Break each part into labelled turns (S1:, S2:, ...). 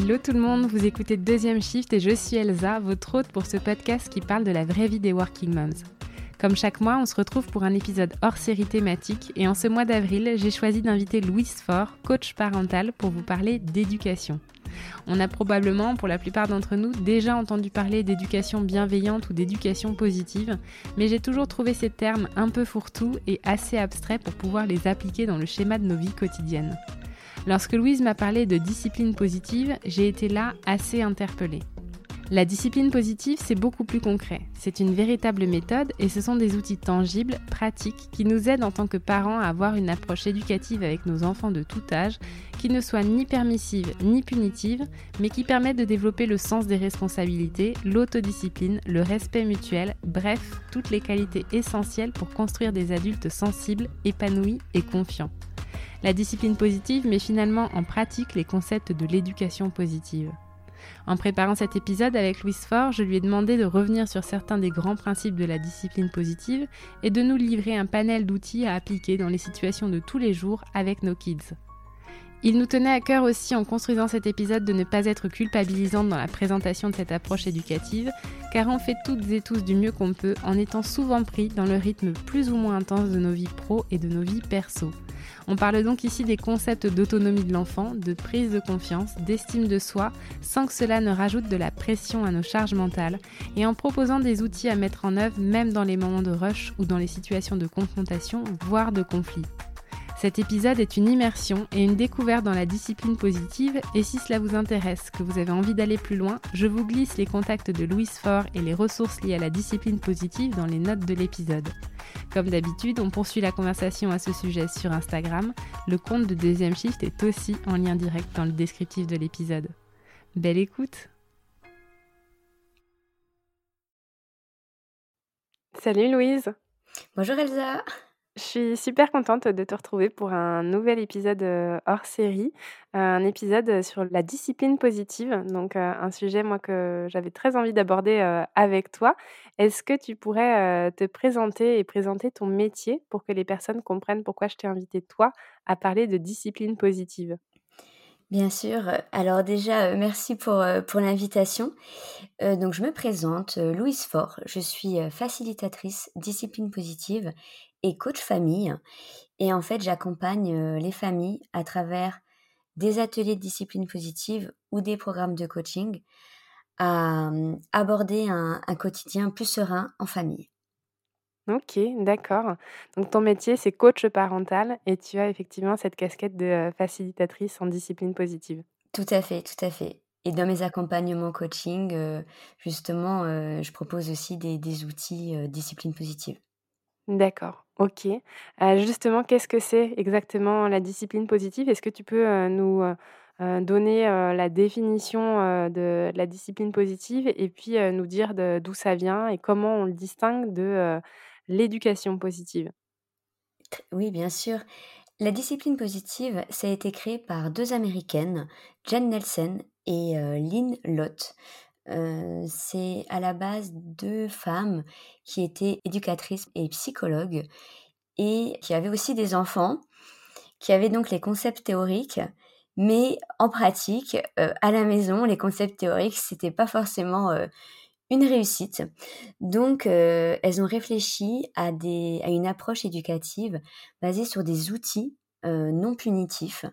S1: Hello tout le monde, vous écoutez Deuxième Shift et je suis Elsa, votre hôte pour ce podcast qui parle de la vraie vie des working moms. Comme chaque mois, on se retrouve pour un épisode hors série thématique et en ce mois d'avril, j'ai choisi d'inviter Louise Faure, coach parental, pour vous parler d'éducation. On a probablement, pour la plupart d'entre nous, déjà entendu parler d'éducation bienveillante ou d'éducation positive, mais j'ai toujours trouvé ces termes un peu fourre-tout et assez abstraits pour pouvoir les appliquer dans le schéma de nos vies quotidiennes. Lorsque Louise m'a parlé de discipline positive, j'ai été là assez interpellée. La discipline positive, c'est beaucoup plus concret. C'est une véritable méthode et ce sont des outils tangibles, pratiques, qui nous aident en tant que parents à avoir une approche éducative avec nos enfants de tout âge, qui ne soit ni permissive ni punitive, mais qui permettent de développer le sens des responsabilités, l'autodiscipline, le respect mutuel, bref, toutes les qualités essentielles pour construire des adultes sensibles, épanouis et confiants. La discipline positive met finalement en pratique les concepts de l'éducation positive. En préparant cet épisode avec Louise Faure, je lui ai demandé de revenir sur certains des grands principes de la discipline positive et de nous livrer un panel d'outils à appliquer dans les situations de tous les jours avec nos kids. Il nous tenait à cœur aussi en construisant cet épisode de ne pas être culpabilisante dans la présentation de cette approche éducative, car on fait toutes et tous du mieux qu'on peut en étant souvent pris dans le rythme plus ou moins intense de nos vies pro et de nos vies perso. On parle donc ici des concepts d'autonomie de l'enfant, de prise de confiance, d'estime de soi, sans que cela ne rajoute de la pression à nos charges mentales, et en proposant des outils à mettre en œuvre même dans les moments de rush ou dans les situations de confrontation, voire de conflit. Cet épisode est une immersion et une découverte dans la discipline positive et si cela vous intéresse, que vous avez envie d'aller plus loin, je vous glisse les contacts de Louise Faure et les ressources liées à la discipline positive dans les notes de l'épisode. Comme d'habitude, on poursuit la conversation à ce sujet sur Instagram. Le compte de Deuxième Shift est aussi en lien direct dans le descriptif de l'épisode. Belle écoute Salut Louise
S2: Bonjour Elsa
S1: je suis super contente de te retrouver pour un nouvel épisode euh, hors série, euh, un épisode sur la discipline positive, donc euh, un sujet moi que j'avais très envie d'aborder avec toi. Est-ce que tu pourrais te présenter et présenter ton métier pour que les personnes comprennent pourquoi je t'ai invité toi à parler de discipline positive?
S2: Bien sûr. Alors déjà, merci pour, pour l'invitation. donc je me présente, Louise Faure. Je suis facilitatrice discipline positive et coach famille. Et en fait, j'accompagne les familles à travers des ateliers de discipline positive ou des programmes de coaching à mmh, aborder un, quotidien plus serein en famille.
S1: Ok, d'accord. Donc ton métier, c'est coach parental et tu as effectivement cette casquette de facilitatrice en discipline positive.
S2: Tout à fait, tout à fait. Et dans mes accompagnements coaching, justement, je propose aussi des, des outils discipline positive.
S1: D'accord, OK. justement, qu'est-ce que c'est exactement la discipline positive? Est-ce que tu peux, nous, donner, la définition, de la discipline positive et puis, nous dire d'où ça vient et comment on le distingue de, l'éducation positive?
S2: Oui, bien sûr. La discipline positive, ça a été créé par deux Américaines, Jen Nelson et Lynn Lott c'est à la base deux femmes qui étaient éducatrices et psychologues et qui avaient aussi des enfants, qui avaient donc les concepts théoriques, mais en pratique, à la maison, les concepts théoriques, c'était pas forcément une réussite. Donc, elles ont réfléchi à, des, à une approche éducative basée sur des outils non punitifs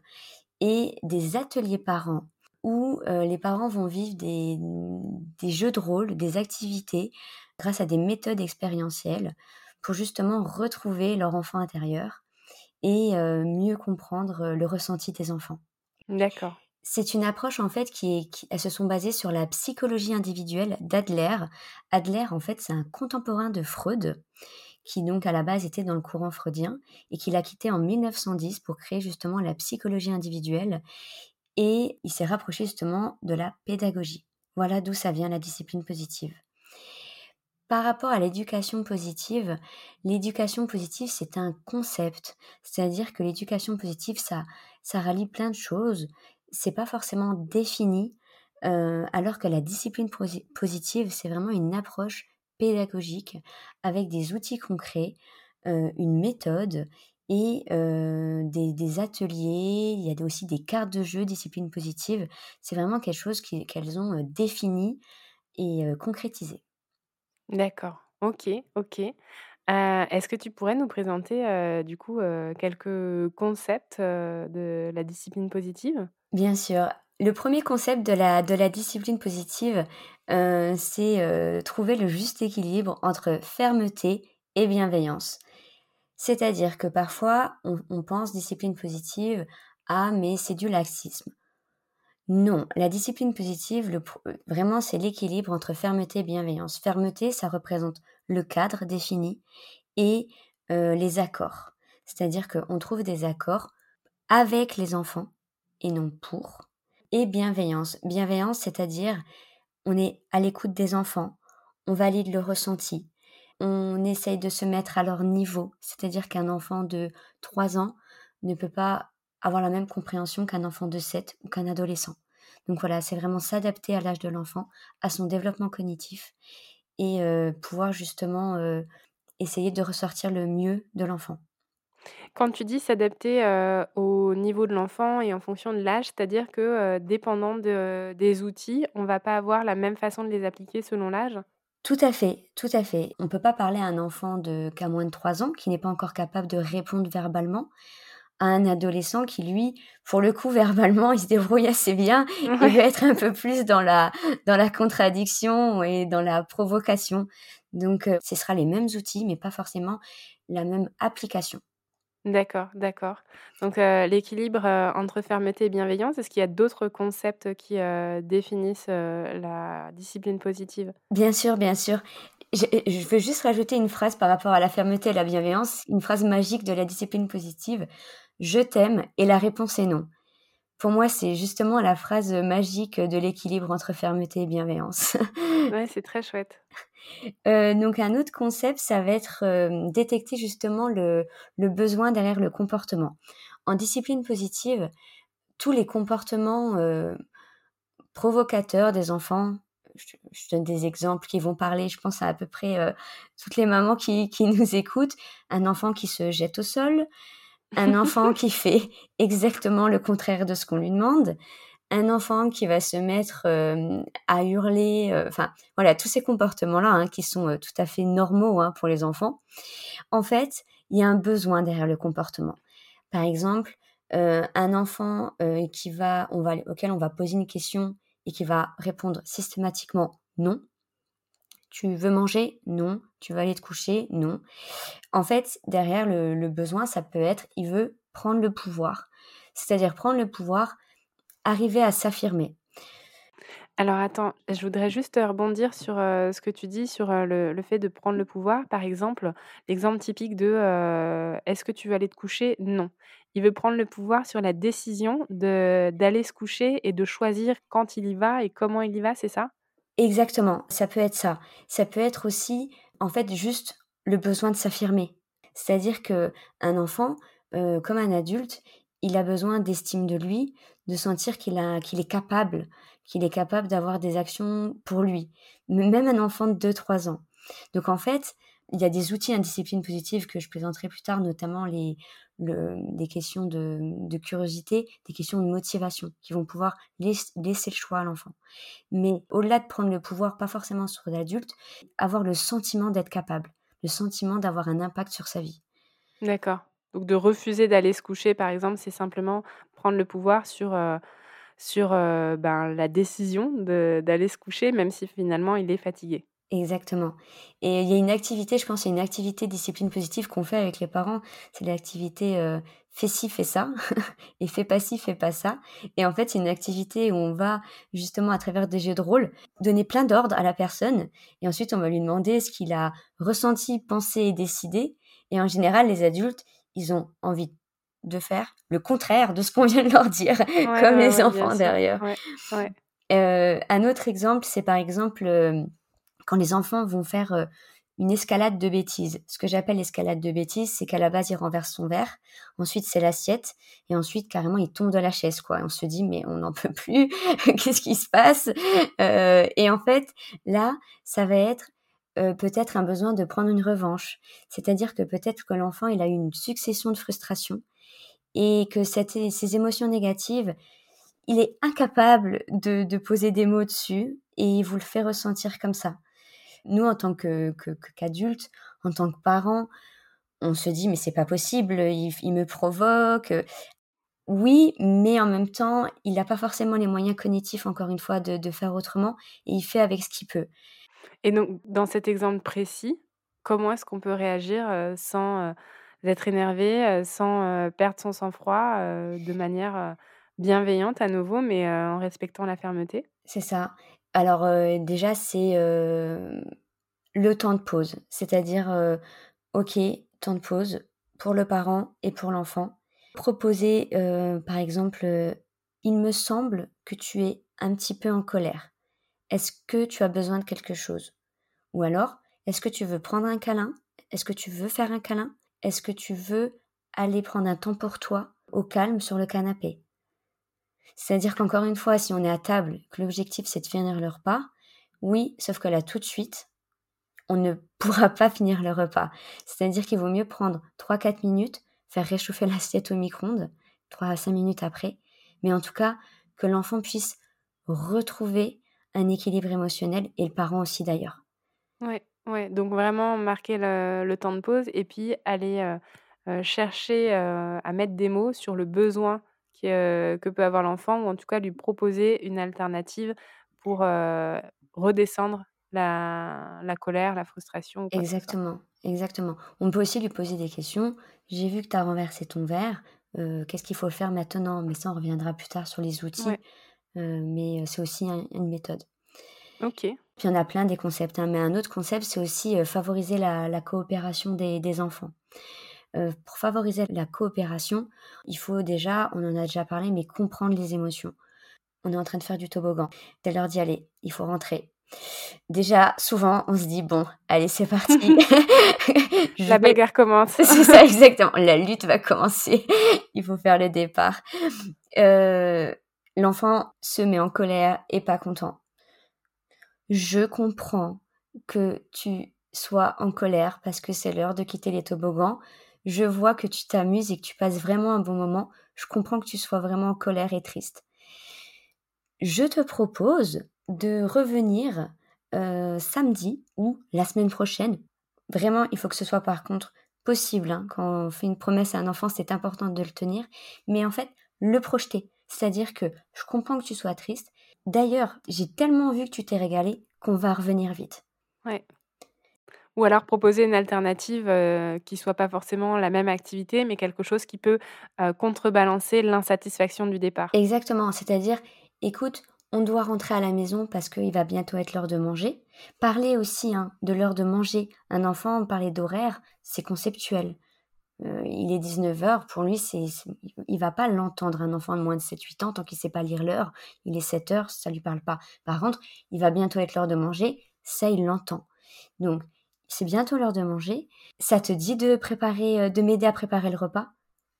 S2: et des ateliers parents où les parents vont vivre des, jeux de rôle, des activités grâce à des méthodes expérientielles pour justement retrouver leur enfant intérieur et mieux comprendre le ressenti des enfants.
S1: D'accord.
S2: C'est une approche en fait qui, est, elles se sont basées sur la psychologie individuelle d'Adler. Adler en fait c'est un contemporain de Freud qui donc à la base était dans le courant freudien et qui l'a quitté en 1910 pour créer justement la psychologie individuelle et il s'est rapproché justement de la pédagogie. Voilà d'où ça vient la discipline positive. Par rapport à l'éducation positive, l'éducation positive, c'est un concept. C'est-à-dire que l'éducation positive, ça, ça rallie plein de choses. C'est pas forcément défini, euh, alors que la discipline positive, c'est vraiment une approche pédagogique avec des outils concrets, euh, une méthode et des, ateliers, il y a aussi des cartes de jeu, discipline positive. C'est vraiment quelque chose qu'elles ont défini et concrétisé.
S1: D'accord, ok, ok. Est-ce que tu pourrais nous présenter du coup quelques concepts de la discipline positive?
S2: Bien sûr. Le premier concept de la, de la discipline positive, c'est trouver le juste équilibre entre fermeté et bienveillance. C'est-à-dire que parfois, on, pense discipline positive, ah mais c'est du laxisme. Non, la discipline positive, le, vraiment, c'est l'équilibre entre fermeté et bienveillance. Fermeté, ça représente le cadre défini et les accords. C'est-à-dire qu'on trouve des accords avec les enfants et non pour. Et bienveillance. Bienveillance, c'est-à-dire on est à l'écoute des enfants, on valide le ressenti, on essaye de se mettre à leur niveau. C'est-à-dire qu'un enfant de 3 ans ne peut pas avoir la même compréhension qu'un enfant de 7 ou qu'un adolescent. Donc voilà, c'est vraiment s'adapter à l'âge de l'enfant, à son développement cognitif et euh, pouvoir justement euh, essayer de ressortir le mieux de l'enfant.
S1: Quand tu dis s'adapter euh, au niveau de l'enfant et en fonction de l'âge, c'est-à-dire que dépendant des outils, on ne va pas avoir la même façon de les appliquer selon l'âge?
S2: Tout à fait, tout à fait. On ne peut pas parler à un enfant de qu'à moins de 3 ans qui n'est pas encore capable de répondre verbalement à un adolescent qui lui, pour le coup, verbalement, il se débrouille assez bien. Il veut être un peu plus dans la dans la contradiction et dans la provocation. Donc, euh, ce sera les mêmes outils, mais pas forcément la même application.
S1: D'accord, d'accord. Donc, l'équilibre, entre fermeté et bienveillance, est-ce qu'il y a d'autres concepts qui, définissent, la discipline positive?
S2: Bien sûr, bien sûr. Je veux juste rajouter une phrase par rapport à la fermeté et la bienveillance, une phrase magique de la discipline positive: «Je t'aime» et la réponse est «non». Pour moi, c'est justement la phrase, magique de l'équilibre entre fermeté et bienveillance.
S1: Ouais, c'est très chouette.
S2: Euh, donc un autre concept, ça va être euh, détecter justement le, besoin derrière le comportement. En discipline positive, tous les comportements euh, provocateurs des enfants, je, donne des exemples qui vont parler, je pense à à peu près toutes les mamans qui, qui nous écoutent, un enfant qui se jette au sol, un enfant qui fait exactement le contraire de ce qu'on lui demande, un enfant qui va se mettre à hurler, enfin voilà, tous ces comportements-là hein, qui sont tout à fait normaux hein, pour les enfants. En fait, il y a un besoin derrière le comportement. Par exemple, un enfant qui va, auquel on va poser une question et qui va répondre systématiquement non. Tu veux manger? Non. Tu vas aller te coucher? Non. En fait, derrière le besoin, ça peut être, il veut prendre le pouvoir. C'est-à-dire prendre le pouvoir arriver à s'affirmer.
S1: Alors attends, je voudrais juste rebondir sur ce que tu dis sur le, fait de prendre le pouvoir. Par exemple, l'exemple typique de est-ce que tu veux aller te coucher? Non. Il veut prendre le pouvoir sur la décision de, d'aller se coucher et de choisir quand il y va et comment il y va, c'est ça?
S2: Exactement, ça peut être ça. Ça peut être aussi, en fait, juste le besoin de s'affirmer. C'est-à-dire que un enfant, comme un adulte, il a besoin d'estime de lui, de sentir qu'il a qu'il est capable, qu'il est capable d'avoir des actions pour lui, même un enfant de 2-3 ans. Donc en fait, il y a des outils en discipline positive que je présenterai plus tard, notamment les, des questions de, curiosité, des questions de motivation, qui vont pouvoir laisser le choix à l'enfant. Mais au-delà de prendre le pouvoir, pas forcément sur l'adulte, avoir le sentiment d'être capable, le sentiment d'avoir un impact sur sa vie.
S1: D'accord. Donc de refuser d'aller se coucher, par exemple, c'est simplement prendre le pouvoir sur, euh, sur euh, ben, la décision d'aller se coucher, même si finalement il est fatigué.
S2: Exactement. Et il y a une activité, je pense, il y a une activité discipline positive qu'on fait avec les parents. C'est l'activité euh, fais ci, fais ça, et fais pas ci, fais pas ça. Et en fait, c'est une activité où on va justement à travers des jeux de rôle donner plein d'ordres à la personne, et ensuite on va lui demander ce qu'il a ressenti, pensé et décidé. Et en général, les adultes, ils ont envie de faire le contraire de ce qu'on vient de leur dire, comme les enfants derrière. Euh, un autre exemple, c'est par exemple euh, quand les enfants vont faire euh, une escalade de bêtises. Ce que j'appelle escalade de bêtises, c'est qu'à la base, il renverse son verre, ensuite c'est l'assiette, et ensuite carrément il tombe de la chaise, quoi. on se dit mais on n'en peut plus, qu'est-ce qui se passe? Et en fait, là, ça va être peut-être un besoin de prendre une revanche. C'est-à-dire que peut-être que l'enfant, il a eu une succession de frustrations et que ces émotions négatives, il est incapable de, poser des mots dessus et il vous le fait ressentir comme ça. Nous, en tant que qu'adultes, en tant que parents, on se dit mais c'est pas possible, il, me provoque. Oui, mais en même temps, il n'a pas forcément les moyens cognitifs, encore une fois, de, faire autrement, et il fait avec ce qu'il peut.
S1: Et donc, dans cet exemple précis, comment est-ce qu'on peut réagir sans être énervé, sans perdre son sang-froid, de manière bienveillante à nouveau, mais en respectant la fermeté
S2: C'est ça. Alors déjà, c'est le temps de pause, c'est-à-dire, ok, temps de pause pour le parent et pour l'enfant. Proposer, par exemple, il me semble que tu es un petit peu en colère. Est-ce que tu as besoin de quelque chose? Ou alors, est-ce que tu veux prendre un câlin? Est-ce que tu veux faire un câlin? Est-ce que tu veux aller prendre un temps pour toi, au calme, sur le canapé? C'est-à-dire qu'encore une fois, si on est à table, que l'objectif c'est de finir le repas, oui, sauf que là tout de suite, on ne pourra pas finir le repas. C'est-à-dire qu'il vaut mieux prendre 3-4 minutes, faire réchauffer l'assiette au micro-ondes, 3 à 5 minutes après, mais en tout cas que l'enfant puisse retrouver un équilibre émotionnel et le parent aussi d'ailleurs.
S1: Ouais, ouais, donc vraiment marquer le, temps de pause et puis aller euh, euh, chercher euh, à mettre des mots sur le besoin que peut avoir l'enfant ou en tout cas lui proposer une alternative pour redescendre la, colère, la frustration.
S2: exactement, exactement. On peut aussi lui poser des questions. J'ai vu que tu as renversé ton verre. Qu'est-ce qu'il faut faire maintenant? Mais ça, on reviendra plus tard sur les outils. Mais c'est aussi une méthode.
S1: Ok. Puis
S2: il y en a plein des concepts. Hein. Mais un autre concept, c'est aussi favoriser la, coopération des, enfants. pour favoriser la coopération, il faut déjà, on en a déjà parlé, mais comprendre les émotions. On est en train de faire du toboggan. Dès l'heure d'y aller, il faut rentrer. Déjà, souvent, on se dit bon, allez, c'est parti.
S1: la bagarre commence.
S2: c'est ça, exactement. La lutte va commencer. Il faut faire le départ. Euh, l'enfant se met en colère et pas content. Je comprends que tu sois en colère parce que c'est l'heure de quitter les toboggans. Je vois que tu t'amuses et que tu passes vraiment un bon moment. Je comprends que tu sois vraiment en colère et triste. Je te propose de revenir euh, samedi ou la semaine prochaine. Vraiment, il faut que ce soit par contre possible. Hein. Quand on fait une promesse à un enfant, c'est important de le tenir. Mais en fait, le projeter. C'est-à-dire que je comprends que tu sois triste. D'ailleurs, j'ai tellement vu que tu t'es régalé qu'on va revenir vite.
S1: Ouais. Ou alors proposer une alternative euh, qui soit pas forcément la même activité, mais quelque chose qui peut euh, contrebalancer l'insatisfaction du départ.
S2: Exactement. C'est-à-dire, écoute, on doit rentrer à la maison parce qu'il va bientôt être l'heure de manger. Parler aussi hein, de l'heure de manger. Un enfant, parler d'horaire, c'est conceptuel. Euh, il est 19h, pour lui, c'est, il va pas l'entendre, un enfant de moins de 7-8 ans, tant qu'il sait pas lire l'heure. Il est 7h, ça lui parle pas. Par contre, il va bientôt être l'heure de manger, ça, il l'entend. Donc, c'est bientôt l'heure de manger. Ça te dit de préparer, euh, de m'aider à préparer le repas?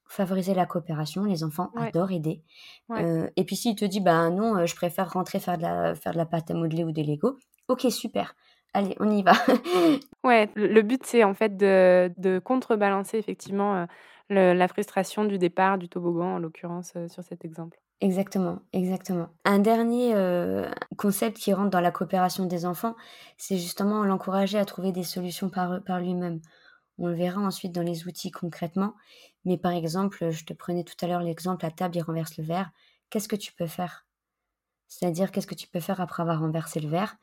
S2: Favoriser la coopération. Les enfants adorent aider. Euh, et puis s'il te dit, bah non, euh, je préfère rentrer faire de la, faire de la pâte à modeler ou des Lego, ok, super. Allez, on y va.
S1: ouais, le but, c'est en fait de, de contrebalancer effectivement euh, la frustration du départ du toboggan, en l'occurrence, sur cet exemple.
S2: Exactement, exactement. Un dernier concept qui rentre dans la coopération des enfants, c'est justement l'encourager à trouver des solutions par, par lui-même. On le verra ensuite dans les outils concrètement. Mais par exemple, je te prenais tout à l'heure l'exemple, à table, il renverse le verre. Qu'est-ce que tu peux faire? C'est-à-dire, qu'est-ce que tu peux faire après avoir renversé le verre?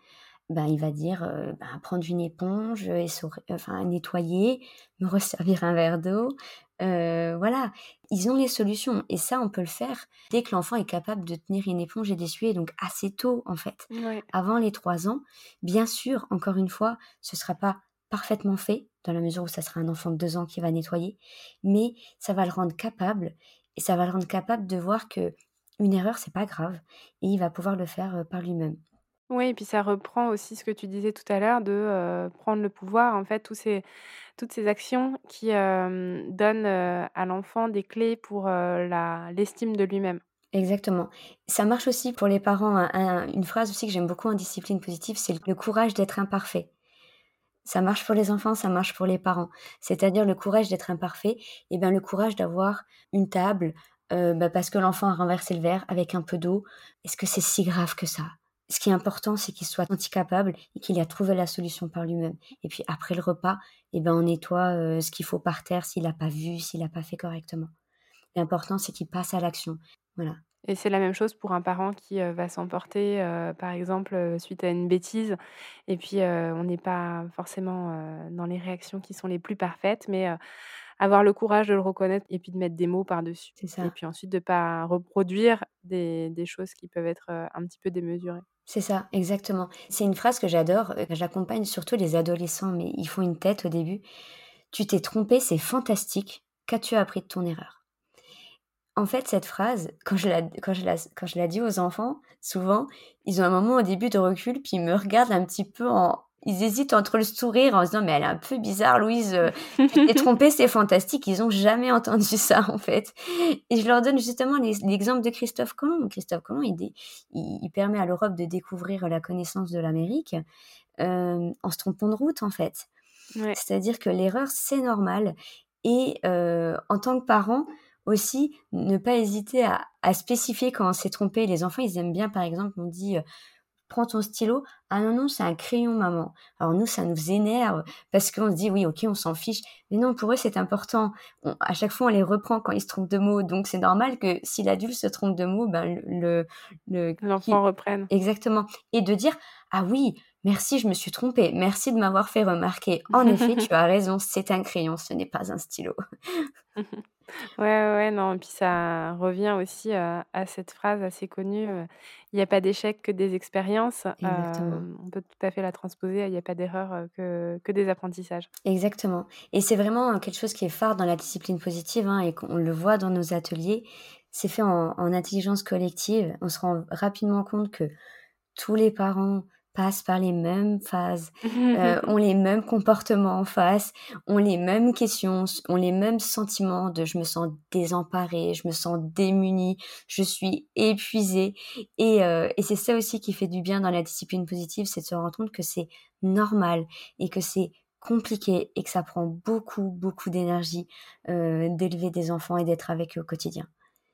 S2: Ben, il va dire euh, ben, prendre une éponge, et enfin, nettoyer, me resservir un verre d'eau. Euh, voilà, ils ont les solutions. Et ça, on peut le faire dès que l'enfant est capable de tenir une éponge et d'essuyer, donc assez tôt en fait. Avant les trois ans, bien sûr, encore une fois, ce ne sera pas parfaitement fait, dans la mesure où ça sera un enfant de deux ans qui va nettoyer, mais ça va le rendre capable, et ça va le rendre capable de voir que une erreur, c'est pas grave, et il va pouvoir le faire euh, par lui-même.
S1: Oui, et puis ça reprend aussi ce que tu disais tout à l'heure de prendre le pouvoir, en fait, ces, toutes ces actions qui donnent à l'enfant des clés pour l'estime de lui-même.
S2: Exactement. Ça marche aussi pour les parents. une phrase aussi que j'aime beaucoup en discipline positive, c'est le courage d'être imparfait. Ça marche pour les enfants, ça marche pour les parents. C'est-à-dire le courage d'être imparfait, et bien le courage d'avoir une table bah, parce que l'enfant a renversé le verre avec un peu d'eau. Est-ce que c'est si grave que ça? Ce qui est important, c'est qu'il soit anti-capable et qu'il ait trouvé la solution par lui-même. Et puis après le repas, et ben on nettoie euh, ce qu'il faut par terre s'il n'a pas vu, s'il n'a pas fait correctement. L'important, c'est qu'il passe à l'action. Voilà.
S1: Et c'est la même chose pour un parent qui va s'emporter, par exemple, suite à une bêtise. Et puis, on n'est pas forcément dans les réactions qui sont les plus parfaites, mais avoir le courage de le reconnaître et puis de mettre des mots par-dessus.
S2: C'est ça.
S1: Et puis ensuite, de ne pas reproduire des, des, choses qui peuvent être un petit peu démesurées.
S2: C'est ça, exactement. C'est une phrase que j'adore. J'accompagne surtout les adolescents, mais ils font une tête au début. Tu t'es trompé, c'est fantastique. Qu'as-tu appris de ton erreur? En fait, cette phrase, quand je la, quand je quand je la dis aux enfants, souvent, ils ont un moment au début de recul, puis ils me regardent un petit peu en, ils hésitent entre le sourire en se disant mais elle est un peu bizarre Louise euh, tu t'es trompée c'est fantastique. Ils ont jamais entendu ça en fait. Et je leur donne justement l'exemple de Christophe Colomb. Christophe Colomb il, il, permet à l'Europe de découvrir la connaissance de l'Amérique euh, en se trompant de route en fait. C'est-à-dire que l'erreur c'est normal. Et euh, en tant que parent aussi ne pas hésiter à, spécifier quand on s'est trompé. Les enfants, ils aiment bien, par exemple, on dit prends ton stylo. Ah non, non, c'est un crayon, maman. Alors nous, ça nous énerve parce qu'on se dit oui, ok, on s'en fiche. Mais non, pour eux, c'est important. à chaque fois, on les reprend quand ils se trompent de mots. Donc c'est normal que si l'adulte se trompe de mots, ben, le,
S1: l'enfant reprenne.
S2: Exactement. Et de dire ah oui, merci, je me suis trompée. Merci de m'avoir fait remarquer. En effet, tu as raison, c'est un crayon, ce n'est pas un stylo.
S1: Ouais, ouais, non, et puis ça revient aussi, à cette phrase assez connue, «Il n'y a pas d'échec que des expériences». on peut tout à fait la transposer «Il n'y a pas d'erreur, que que des apprentissages».
S2: Exactement et c'est vraiment, quelque chose qui est phare dans la discipline positive, hein, et qu'on le voit dans nos ateliers. C'est fait en en intelligence collective. On se rend rapidement compte que tous les parents passent par les mêmes phases, euh, ont les mêmes comportements en face, ont les mêmes questions, ont les mêmes sentiments de je me sens désemparée, je me sens démunie, je suis épuisée. Et, euh, et c'est ça aussi qui fait du bien dans la discipline positive, c'est de se rendre compte que c'est normal et que c'est compliqué et que ça prend beaucoup, beaucoup d'énergie euh, d'élever des enfants et d'être avec eux au quotidien.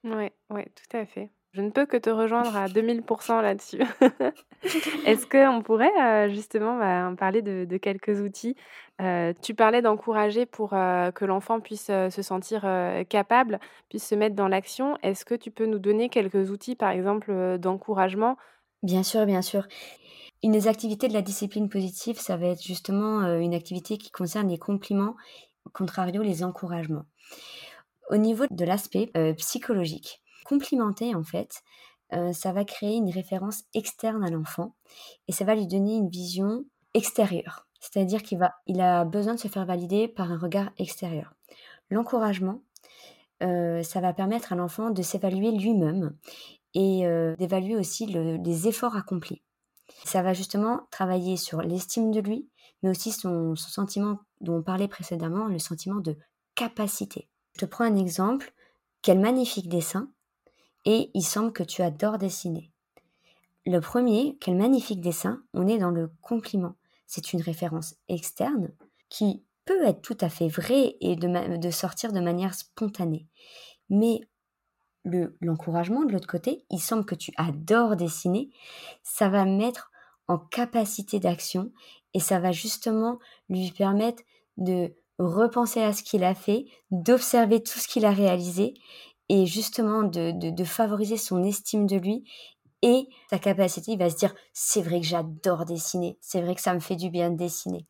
S1: Oui, ouais, tout à fait. Je ne peux que te rejoindre à 2000% là-dessus. Est-ce qu'on pourrait euh, justement bah, parler de, quelques outils? Euh, Tu parlais d'encourager pour euh, que l'enfant puisse se sentir capable, puisse se mettre dans l'action. Est-ce que tu peux nous donner quelques outils, par exemple, d'encouragement?
S2: Bien sûr, bien sûr. Une des activités de la discipline positive, ça va être justement une activité qui concerne les compliments, contrario les encouragements. Au niveau de l'aspect psychologique, complimenter, en fait, euh, ça va créer une référence externe à l'enfant et ça va lui donner une vision extérieure. C'est-à-dire qu'il va, il a besoin de se faire valider par un regard extérieur. L'encouragement, euh, ça va permettre à l'enfant de s'évaluer lui-même et euh, d'évaluer aussi les efforts accomplis. Ça va justement travailler sur l'estime de lui, mais aussi son, son sentiment dont on parlait précédemment, le sentiment de capacité. Te prends un exemple. Quel magnifique dessin et il semble que tu adores dessiner. Le premier, quel magnifique dessin, on est dans le compliment. C'est une référence externe qui peut être tout à fait vraie et de, de sortir de manière spontanée. Mais l'encouragement de l'autre côté, il semble que tu adores dessiner, ça va mettre en capacité d'action et ça va justement lui permettre de repenser à ce qu'il a fait, d'observer tout ce qu'il a réalisé et justement de, favoriser son estime de lui et sa capacité, il va se dire c'est vrai que j'adore dessiner, c'est vrai que ça me fait du bien de dessiner.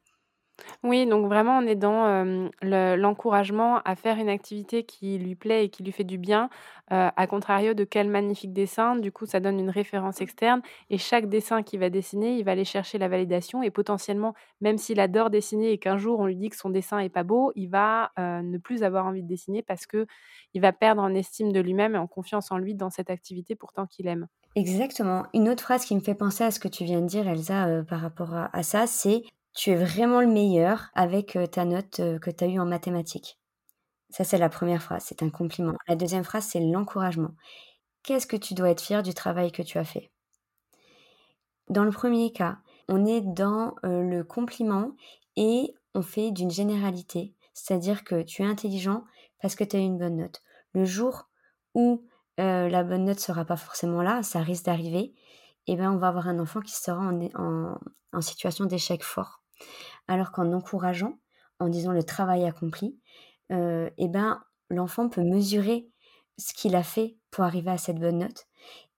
S1: Oui, donc vraiment, on est l'encouragement à faire une activité qui lui plaît et qui lui fait du bien, à contrario de quel magnifique dessin. Du coup, ça donne une référence externe et chaque dessin qu'il va dessiner, il va aller chercher la validation et potentiellement, même s'il adore dessiner et qu'un jour on lui dit que son dessin est pas beau, il va ne plus avoir envie de dessiner parce que il va perdre en estime de lui-même et en confiance en lui dans cette activité pourtant qu'il aime.
S2: Exactement. Une autre phrase qui me fait penser à ce que tu viens de dire, Elsa, par rapport à ça, c'est tu es vraiment le meilleur avec ta note que tu as eue en mathématiques. Ça, c'est la première phrase, c'est un compliment. La deuxième phrase, c'est l'encouragement. Qu'est-ce que tu dois être fier du travail que tu as fait? Dans le premier cas, on est dans le compliment et on fait d'une généralité, c'est-à-dire que tu es intelligent parce que tu as une bonne note. Le jour où euh, la bonne note sera pas forcément là, ça risque d'arriver, eh ben on va avoir un enfant qui sera en, situation d'échec fort. Alors qu'en encourageant, en disant le travail accompli, euh, eh ben l'enfant peut mesurer ce qu'il a fait pour arriver à cette bonne note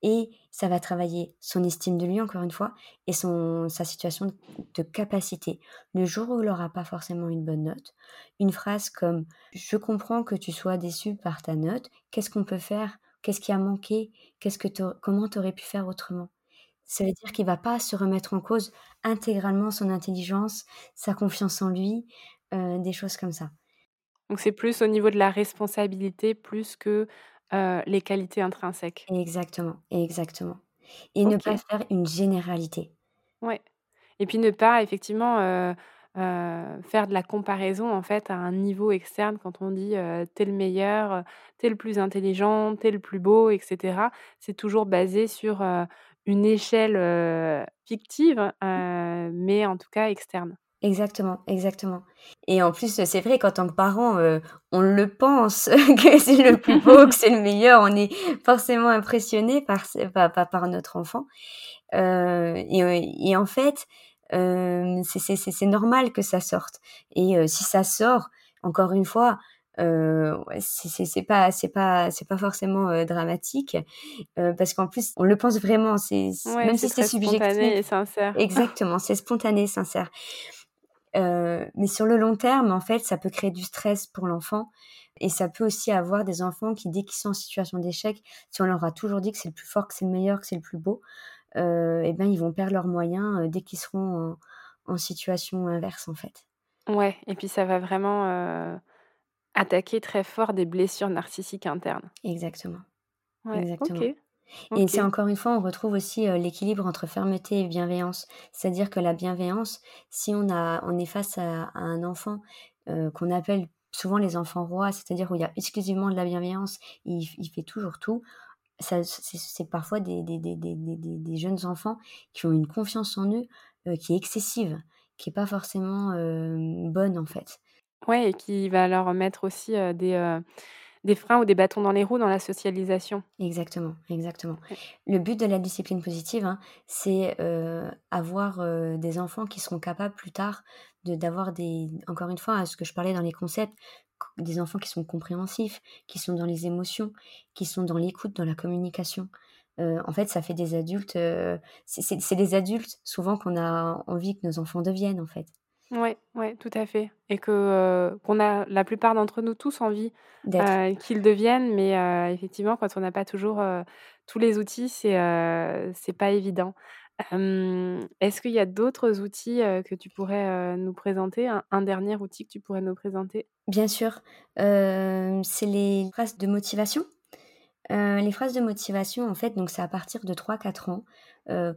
S2: et ça va travailler son estime de lui encore une fois et son sa situation de, capacité. Le jour où il n'aura pas forcément une bonne note, une phrase comme je comprends que tu sois déçu par ta note, qu'est-ce qu'on peut faire? Qu'est-ce qui a manqué? Qu'est-ce que comment tu aurais pu faire autrement? Ça veut dire qu'il va pas se remettre en cause intégralement son intelligence, sa confiance en lui, euh, des choses comme ça.
S1: Donc c'est plus au niveau de la responsabilité plus que les qualités intrinsèques.
S2: Exactement, exactement. Et ne pas faire une généralité.
S1: Ouais. Et puis ne pas effectivement faire de la comparaison en fait à un niveau externe quand on dit t'es le meilleur, t'es le plus intelligent, t'es le plus beau, etc. C'est toujours basé sur une échelle fictive, mais en tout cas externe.
S2: Exactement, exactement. Et en plus, c'est vrai qu'en tant que parent, euh, on le pense que c'est le plus beau, que c'est le meilleur. On est forcément impressionné par, par, par notre enfant. Et, et, en fait, c'est normal que ça sorte. Et si ça sort, encore une fois, euh, c'est pas c'est pas c'est pas forcément euh, dramatique euh, parce qu'en plus on le pense vraiment c'est
S1: même si c'est subjectif spontané et sincère
S2: exactement c'est spontané sincère euh, mais sur le long terme, en fait, ça peut créer du stress pour l'enfant. Et ça peut aussi avoir des enfants qui, dès qu'ils sont en situation d'échec, si on leur a toujours dit que c'est le plus fort, que c'est le meilleur, que c'est le plus beau, euh, eh ben, ils vont perdre leurs moyens dès qu'ils seront en, situation inverse, en fait.
S1: Ouais, et puis ça va vraiment attaquer très fort des blessures narcissiques internes.
S2: Exactement. Ouais, Exactement. Et c'est encore une fois, on retrouve aussi l'équilibre entre fermeté et bienveillance. C'est-à-dire que la bienveillance, si on, a, on est face à, un enfant qu'on appelle souvent les enfants rois, c'est-à-dire où il y a exclusivement de la bienveillance, il, fait toujours tout, c'est parfois des, des, des, des, jeunes enfants qui ont une confiance en eux qui est excessive, qui n'est pas forcément bonne en fait.
S1: Ouais, et qui va leur mettre aussi des des freins ou des bâtons dans les roues dans la socialisation.
S2: Exactement, exactement. Le but de la discipline positive, hein, c'est euh, avoir des enfants qui seront capables plus tard de d'avoir des, encore une fois, à ce que je parlais dans les concepts, des enfants qui sont compréhensifs, qui sont dans les émotions, qui sont dans l'écoute, dans la communication. En fait, ça fait des adultes. c'est des adultes souvent qu'on a envie que nos enfants deviennent, en fait.
S1: Ouais, ouais, tout à fait et que, qu'on a la plupart d'entre nous tous envie, qu'ils deviennent mais effectivement quand on n'a pas toujours, tous les outils, c'est, c'est pas évident. est-ce qu'il y a d'autres outils, que tu pourrais, nous présenter? Un dernier outil que tu pourrais nous présenter?
S2: Bien sûr, c'est les phrases de motivation. les phrases de motivation, en fait, donc c'est à partir de 3-4 ans.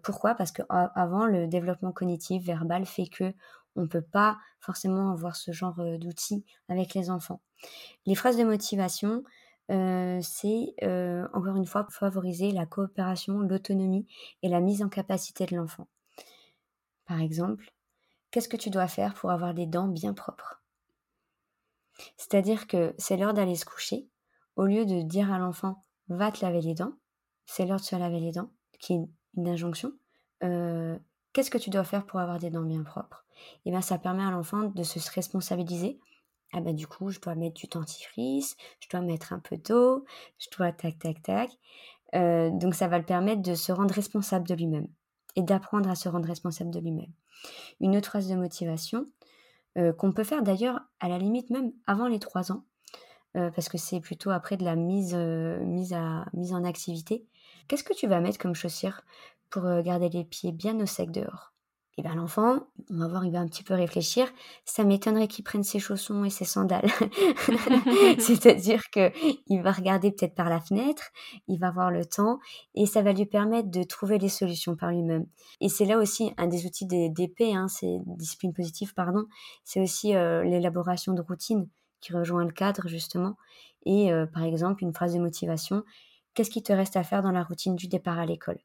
S2: pourquoi? Parce qu'avant, le développement cognitif verbal fait que on ne peut pas forcément avoir ce genre d'outils avec les enfants. Les phrases de motivation, c'est encore une fois favoriser la coopération, l'autonomie et la mise en capacité de l'enfant. Par exemple, qu'est-ce que tu dois faire pour avoir des dents bien propres? C'est-à-dire que c'est l'heure d'aller se coucher. Au lieu de dire à l'enfant va te laver les dents, c'est l'heure de se laver les dents, qui est une injonction. Qu'est-ce que tu dois faire pour avoir des dents bien propres? Et eh bien, ça permet à l'enfant de se responsabiliser. Ah ben du coup, je dois mettre du dentifrice, je dois mettre un peu d'eau, je dois tac tac tac. Euh, donc ça va le permettre de se rendre responsable de lui-même et d'apprendre à se rendre responsable de lui-même. Une autre phrase de motivation euh, qu'on peut faire d'ailleurs à la limite même avant les trois ans, euh, parce que c'est plutôt après de la mise en activité. Qu'est-ce que tu vas mettre comme chaussure pour euh, garder les pieds bien au sec dehors. Et bien l'enfant, on va voir, il va un petit peu réfléchir. Ça m'étonnerait qu'il prenne ses chaussons et ses sandales. C'est-à-dire que il va regarder peut-être par la fenêtre, il va voir le temps et ça va lui permettre de trouver les solutions par lui-même. Et c'est là aussi un des outils d'épée, hein, c'est discipline positive, pardon. C'est aussi euh, l'élaboration de routines qui rejoint le cadre justement. Et euh, par exemple, une phrase de motivation. Qu'est-ce qui te reste à faire dans la routine du départ à l'école?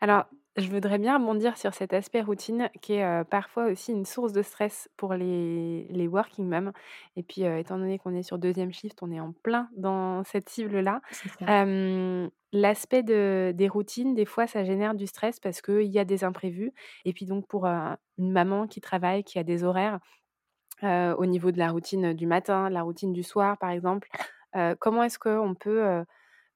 S1: Alors, je voudrais bien rebondir sur cet aspect routine qui est, parfois aussi une source de stress pour les les working moms et puis, étant donné qu'on est sur deuxième shift, on est en plein dans cette cible-là. l'aspect de des routines, des fois, ça génère du stress parce qu'il y a des imprévus et puis donc pour, une maman qui travaille, qui a des horaires, au niveau de la routine, du matin, la routine du soir, par exemple, comment est-ce qu'on peut,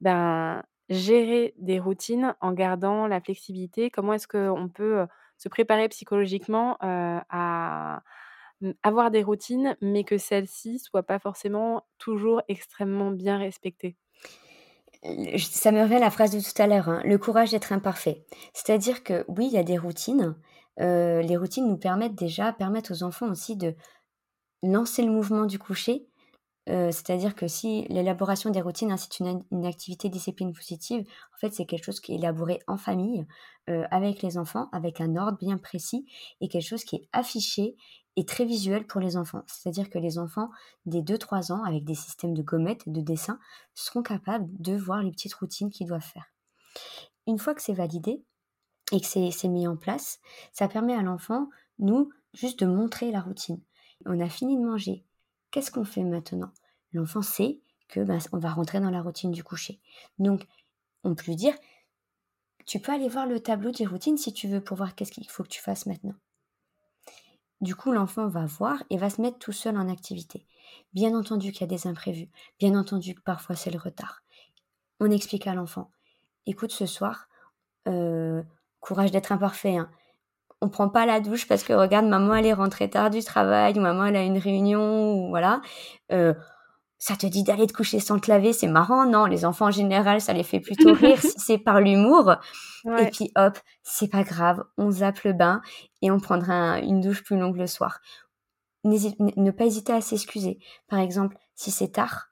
S1: ben gérer des routines en gardant la flexibilité? Comment est-ce qu'on peut, se préparer psychologiquement, à, avoir des routines, mais que celles-ci soient pas forcément toujours extrêmement bien respectées?
S2: ça me revient à la phrase de tout à l'heure, hein, le courage d'être imparfait. C'est-à-dire que oui, il y a des routines, les routines nous permettent déjà permettent aux enfants aussi de lancer le mouvement du coucher c'est-à-dire que si l'élaboration des routines incite une, une activité discipline positive, en fait, c'est quelque chose qui est élaboré en famille, avec les enfants, avec un ordre bien précis et quelque chose qui est affiché et très visuel pour les enfants. C'est-à-dire que les enfants des 2-3 ans, avec des systèmes de gommettes et de dessins, seront capables de voir les petites routines qu'ils doivent faire. Une fois que c'est validé et que c'est mis en place, ça permet à l'enfant, nous, juste de montrer la routine. On a fini de manger, Qu'est-ce qu'on fait maintenant? L'enfant sait que ben, on va rentrer dans la routine du coucher. Donc, on peut lui dire, tu peux aller voir le tableau des routines si tu veux pour voir qu'est-ce qu'il faut que tu fasses maintenant. Du coup, l'enfant va voir et va se mettre tout seul en activité. Bien entendu qu'il y a des imprévus, bien entendu que parfois c'est le retard. On explique à l'enfant, écoute ce soir, euh, courage d'être imparfait, hein, on prend pas la douche parce que regarde maman elle est rentrée tard du travail ou maman elle a une réunion ou voilà. Euh, ça te dit d'aller te coucher sans te laver c'est marrant non? Les enfants en général ça les fait plutôt rire si c'est par l'humour. Et puis hop c'est pas grave on zappe le bain et on prendra une douche plus longue le soir. Ne pas hésiter à s'excuser. Par exemple si c'est tard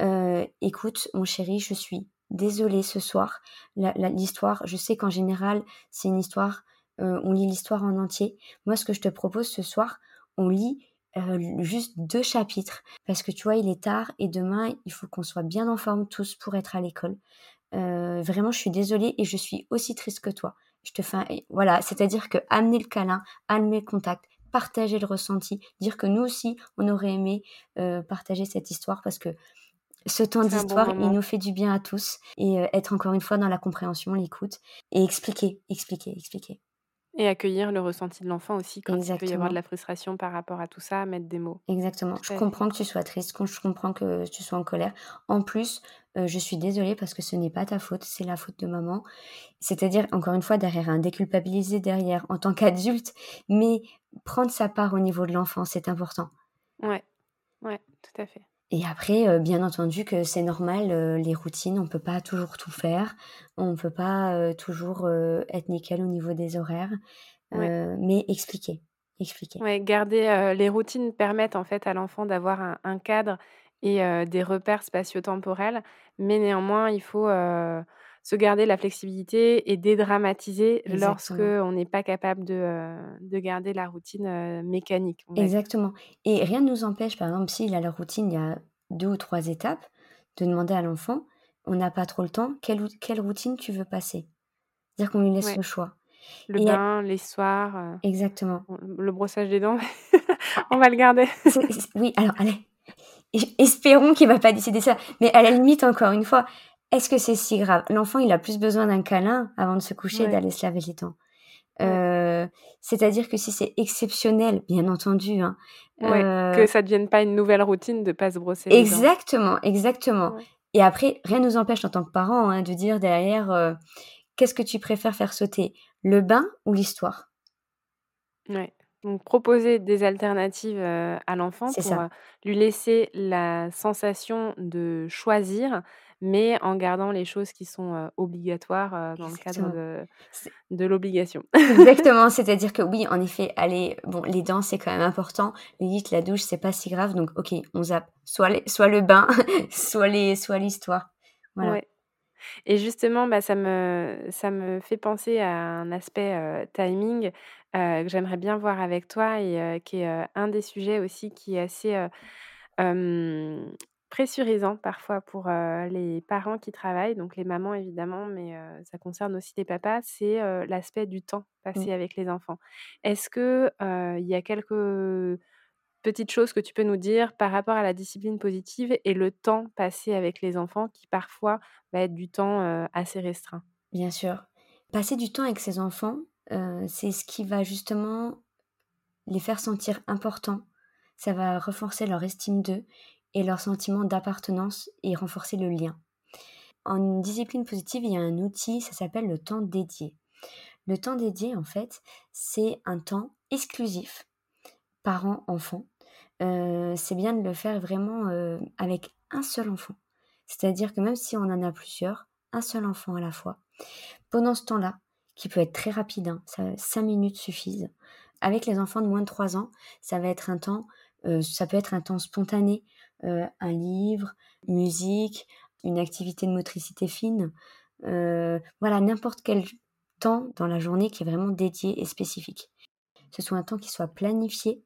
S2: euh, écoute mon chéri je suis désolée ce soir. L'histoire je sais qu'en général c'est une histoire euh, on lit l'histoire en entier. Moi, ce que je te propose ce soir, on lit euh, juste deux chapitres parce que tu vois, il est tard et demain, il faut qu'on soit bien en forme tous pour être à l'école. Euh, vraiment, je suis désolée et je suis aussi triste que toi. Je te fais, voilà, c'est-à-dire que amener le câlin, amener le contact, partager le ressenti, dire que nous aussi, on aurait aimé partager cette histoire parce que ce temps d'histoire, il nous fait du bien à tous et être encore une fois dans la compréhension, l'écoute et expliquer, expliquer, expliquer.
S1: Et accueillir le ressenti de l'enfant aussi quand il peut y avoir de la frustration par rapport à tout ça, mettre des mots.
S2: Exactement. Je comprends que tu sois triste, je comprends que tu sois en colère. En plus, euh, je suis désolée parce que ce n'est pas ta faute, c'est la faute de maman. C'est-à-dire, encore une fois, derrière un déculpabiliser derrière en tant qu'adulte, mais prendre sa part au niveau de l'enfant, c'est important.
S1: Ouais, ouais, tout à fait.
S2: Et après, euh, bien entendu que c'est normal, euh, les routines, on peut pas toujours tout faire, on peut pas euh, toujours être nickel au niveau des horaires, mais expliquer, expliquer.
S1: Ouais, garder les routines permettent en fait à l'enfant d'avoir un, cadre et des repères spatio-temporels, mais néanmoins il faut se garder la flexibilité et dédramatiser lorsque on n'est pas capable de, de garder la routine mécanique.
S2: Exactement. Et rien ne nous empêche, par exemple, s'il a la routine, il y a deux ou trois étapes, de demander à l'enfant, on n'a pas trop le temps, quelle, quelle routine tu veux passer? C'est-à-dire qu'on lui laisse le choix.
S1: Le bain, les soirs.
S2: Exactement.
S1: Le brossage des dents, on va le garder.
S2: oui, alors allez, espérons qu'il va pas décider ça. Mais à la limite, encore une fois, est-ce que c'est si grave? L'enfant, il a plus besoin d'un câlin avant de se coucher, d'aller se laver les dents. Euh, c'est-à-dire que si c'est exceptionnel, bien entendu, hein,
S1: euh, que ça ne devienne pas une nouvelle routine de pas se brosser
S2: les exactement, dents. Exactement, Et après, rien ne nous empêche en tant que parents hein, de dire derrière, euh, qu'est-ce que tu préfères faire sauter, le bain ou l'histoire?
S1: Ouais. Donc proposer des alternatives à l'enfant pour lui laisser la sensation de choisir, mais en gardant les choses qui sont obligatoires dans le cadre de, de l'obligation.
S2: Exactement, c'est-à-dire que oui, en effet, allez, bon, les dents c'est quand même important, limite la douche c'est pas si grave, donc ok, on zappe soit, soit le bain, soit les, soit l'histoire. Voilà.
S1: Et justement, bah, ça, me, ça me fait penser à un aspect timing que j'aimerais bien voir avec toi et qui est un des sujets aussi qui est assez pressurisant parfois pour les parents qui travaillent, donc les mamans évidemment, mais ça concerne aussi les papas, c'est l'aspect du temps passé avec les enfants. Est-ce que il y a quelques petites choses que tu peux nous dire par rapport à la discipline positive et le temps passé avec les enfants qui parfois va être du temps assez restreint?
S2: Bien sûr. Passer du temps avec ses enfants, c'est ce qui va justement les faire sentir importants. Ça va renforcer leur estime d'eux et leur sentiment d'appartenance et renforcer le lien. En discipline positive, il y a un outil, ça s'appelle le temps dédié. Le temps dédié, en fait, c'est un temps exclusif, parent-enfant. Euh, c'est bien de le faire vraiment euh, avec un seul enfant. C'est-à-dire que même si on en a plusieurs, un seul enfant à la fois. Pendant ce temps-là, qui peut être très rapide, hein, ça, 5 minutes suffisent. Avec les enfants de moins de 3 ans, ça va être un temps, euh, ça peut être un temps spontané, un livre, musique, une activité de motricité fine. Euh, voilà, n'importe quel temps dans la journée qui est vraiment dédié et spécifique. Ce soit un temps qui soit planifié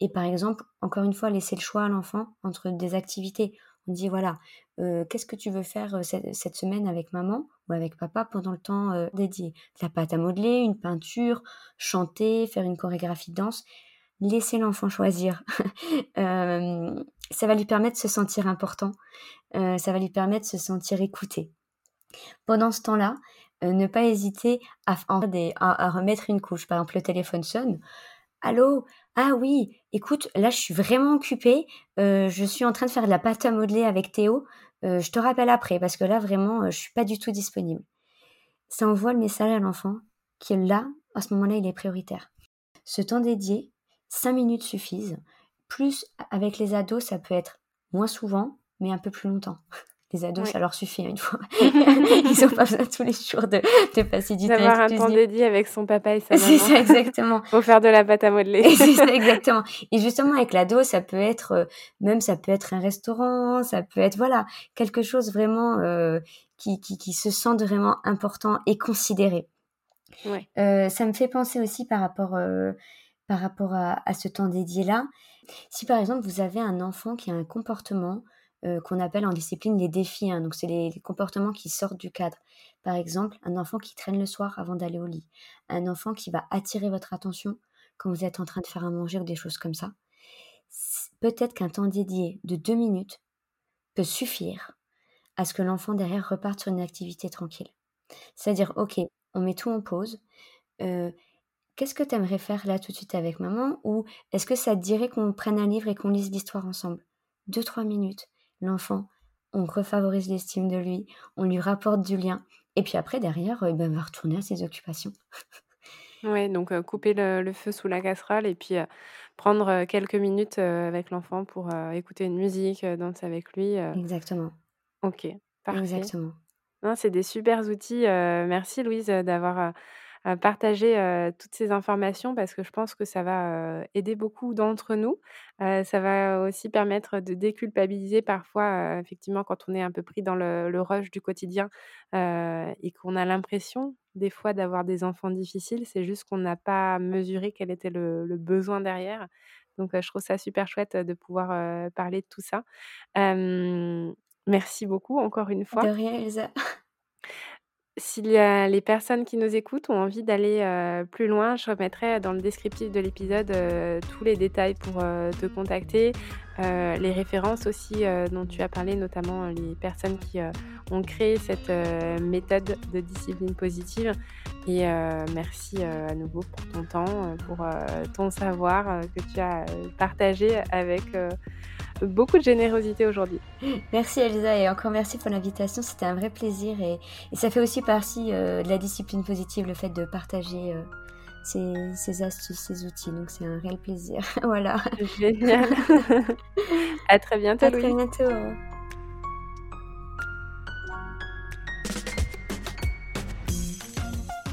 S2: et par exemple, encore une fois, laisser le choix à l'enfant entre des activités. On dit voilà, euh, qu'est-ce que tu veux faire cette, semaine avec maman ou avec papa pendant le temps dédié? La pâte à modeler, une peinture, chanter, faire une chorégraphie de danse. Laissez l'enfant choisir. ça va lui permettre de se sentir important, euh, ça va lui permettre de se sentir écouté. Pendant ce temps-là, euh, ne pas hésiter à, à, remettre une couche. Par exemple, le téléphone sonne. Allô? Ah oui, écoute, là je suis vraiment occupée. Euh, je suis en train de faire de la pâte à modeler avec Théo. je te rappelle après parce que là vraiment, je suis pas du tout disponible. Ça envoie le message à l'enfant que là, à ce moment-là, il est prioritaire. Ce temps dédié, 5 minutes suffisent. Plus avec les ados, ça peut être moins souvent, mais un peu plus longtemps. Les ados, ça leur suffit hein, une fois. Ils n'ont pas besoin tous les jours de, de passer du temps.
S1: D'avoir un temps dédié avec son papa et sa maman.
S2: C'est ça, exactement.
S1: Pour faire de la pâte à modeler.
S2: c'est ça, exactement. Et justement, avec l'ado, ça peut être, euh, même ça peut être un restaurant, ça peut être, voilà, quelque chose vraiment euh, qui, qui, qui, se sent vraiment important et considéré. Ouais. Euh, ça me fait penser aussi par rapport par rapport à, ce temps dédié-là. Si par exemple vous avez un enfant qui a un comportement euh, qu'on appelle en discipline les défis, hein, donc c'est les, comportements qui sortent du cadre. Par exemple, un enfant qui traîne le soir avant d'aller au lit, un enfant qui va attirer votre attention quand vous êtes en train de faire à manger ou des choses comme ça. Peut-être qu'un temps dédié de deux minutes peut suffire à ce que l'enfant derrière reparte sur une activité tranquille. C'est-à-dire, ok, on met tout en pause. Euh, qu'est-ce que tu aimerais faire là tout de suite avec maman? Ou est-ce que ça te dirait qu'on prenne un livre et qu'on lise l'histoire ensemble? Deux, trois minutes. L'enfant, on refavorise l'estime de lui, on lui rapporte du lien. Et puis après, derrière, euh, ben, il va retourner à ses occupations.
S1: ouais, donc euh, couper le, feu sous la casserole et puis euh, prendre quelques minutes avec l'enfant pour écouter une musique, danser avec lui.
S2: Exactement.
S1: Ok, parfait.
S2: Exactement.
S1: C'est des super outils. merci Louise d'avoir partager toutes ces informations parce que je pense que ça va aider beaucoup d'entre nous. ça va aussi permettre de déculpabiliser parfois, effectivement, quand on est un peu pris dans le, rush du quotidien et qu'on a l'impression des fois d'avoir des enfants difficiles. C'est juste qu'on n'a pas mesuré quel était le, besoin derrière. Donc, je trouve ça super chouette de pouvoir parler de tout ça. merci beaucoup encore une fois.
S2: De rien, Elsa.
S1: Si les personnes qui nous écoutent ont envie d'aller plus loin, je remettrai dans le descriptif de l'épisode tous les détails pour te contacter, les références aussi dont tu as parlé, notamment les personnes qui ont créé cette méthode de discipline positive. Et merci à nouveau pour ton temps, pour ton savoir que tu as partagé avec beaucoup de générosité aujourd'hui.
S2: Merci Elisa et encore merci pour l'invitation. C'était un vrai plaisir et, ça fait aussi partie euh, de la discipline positive, le fait de partager euh, ces, astuces, ces outils. Donc c'est un réel plaisir. voilà.
S1: Génial. à très bientôt.
S2: À très bientôt.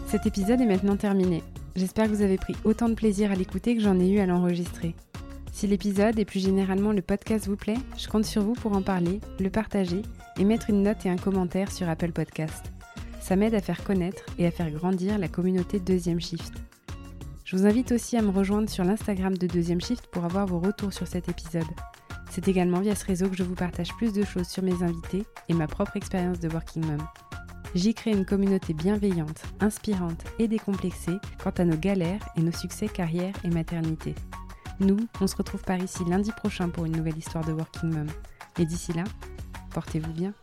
S1: Cet épisode est maintenant terminé. J'espère que vous avez pris autant de plaisir à l'écouter que j'en ai eu à l'enregistrer. Si l'épisode et plus généralement le podcast vous plaît, je compte sur vous pour en parler, le partager et mettre une note et un commentaire sur Apple Podcast. Ça m'aide à faire connaître et à faire grandir la communauté Deuxième Shift. Je vous invite aussi à me rejoindre sur l'Instagram de Deuxième Shift pour avoir vos retours sur cet épisode. C'est également via ce réseau que je vous partage plus de choses sur mes invités et ma propre expérience de Working Mom. J'y crée une communauté bienveillante, inspirante et décomplexée quant à nos galères et nos succès carrière et maternité. Nous, on se retrouve par ici lundi prochain pour une nouvelle histoire de Working Mom. Et d'ici là, portez-vous bien.